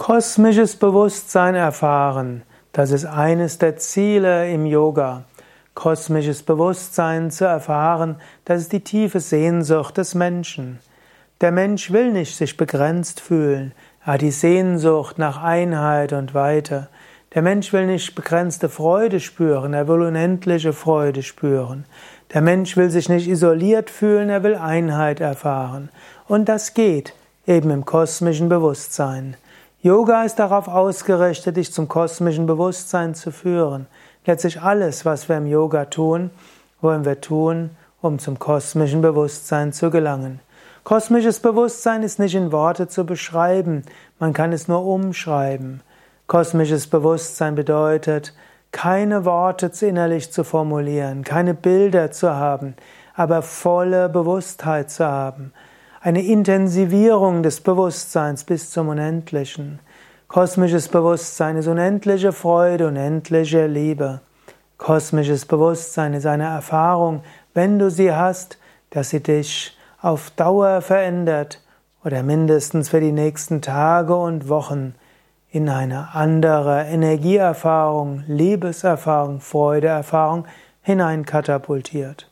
Kosmisches Bewusstsein erfahren, das ist eines der Ziele im Yoga. Kosmisches Bewusstsein zu erfahren, das ist die tiefe Sehnsucht des Menschen. Der Mensch will nicht sich begrenzt fühlen, er hat die Sehnsucht nach Einheit und Weite. Der Mensch will nicht begrenzte Freude spüren, er will unendliche Freude spüren. Der Mensch will sich nicht isoliert fühlen, er will Einheit erfahren. Und das geht eben im kosmischen Bewusstsein. Yoga ist darauf ausgerichtet, dich zum kosmischen Bewusstsein zu führen. Letztlich alles, was wir im Yoga tun, wollen wir tun, um zum kosmischen Bewusstsein zu gelangen. Kosmisches Bewusstsein ist nicht in Worte zu beschreiben, man kann es nur umschreiben. Kosmisches Bewusstsein bedeutet, keine Worte innerlich zu formulieren, keine Bilder zu haben, aber volle Bewusstheit zu haben eine Intensivierung des Bewusstseins bis zum Unendlichen. Kosmisches Bewusstsein ist unendliche Freude, unendliche Liebe. Kosmisches Bewusstsein ist eine Erfahrung, wenn du sie hast, dass sie dich auf Dauer verändert oder mindestens für die nächsten Tage und Wochen in eine andere Energieerfahrung, Liebeserfahrung, Freudeerfahrung hineinkatapultiert.